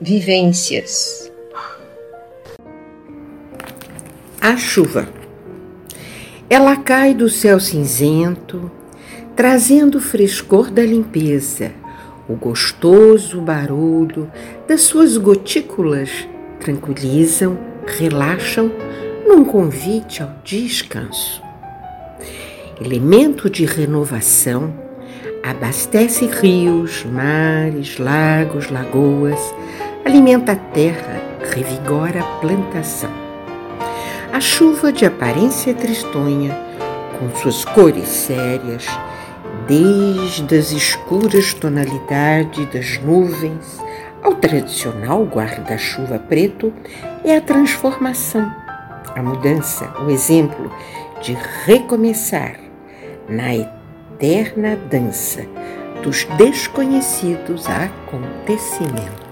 vivências. A chuva. Ela cai do céu cinzento, trazendo o frescor da limpeza, o gostoso barulho das suas gotículas tranquilizam, relaxam num convite ao descanso. Elemento de renovação, abastece rios, mares, lagos, lagoas, alimenta a terra, revigora a plantação. A chuva de aparência tristonha, com suas cores sérias, desde as escuras tonalidades das nuvens ao tradicional guarda-chuva preto, é a transformação, a mudança, o exemplo de recomeçar na eterna dança dos desconhecidos acontecimentos.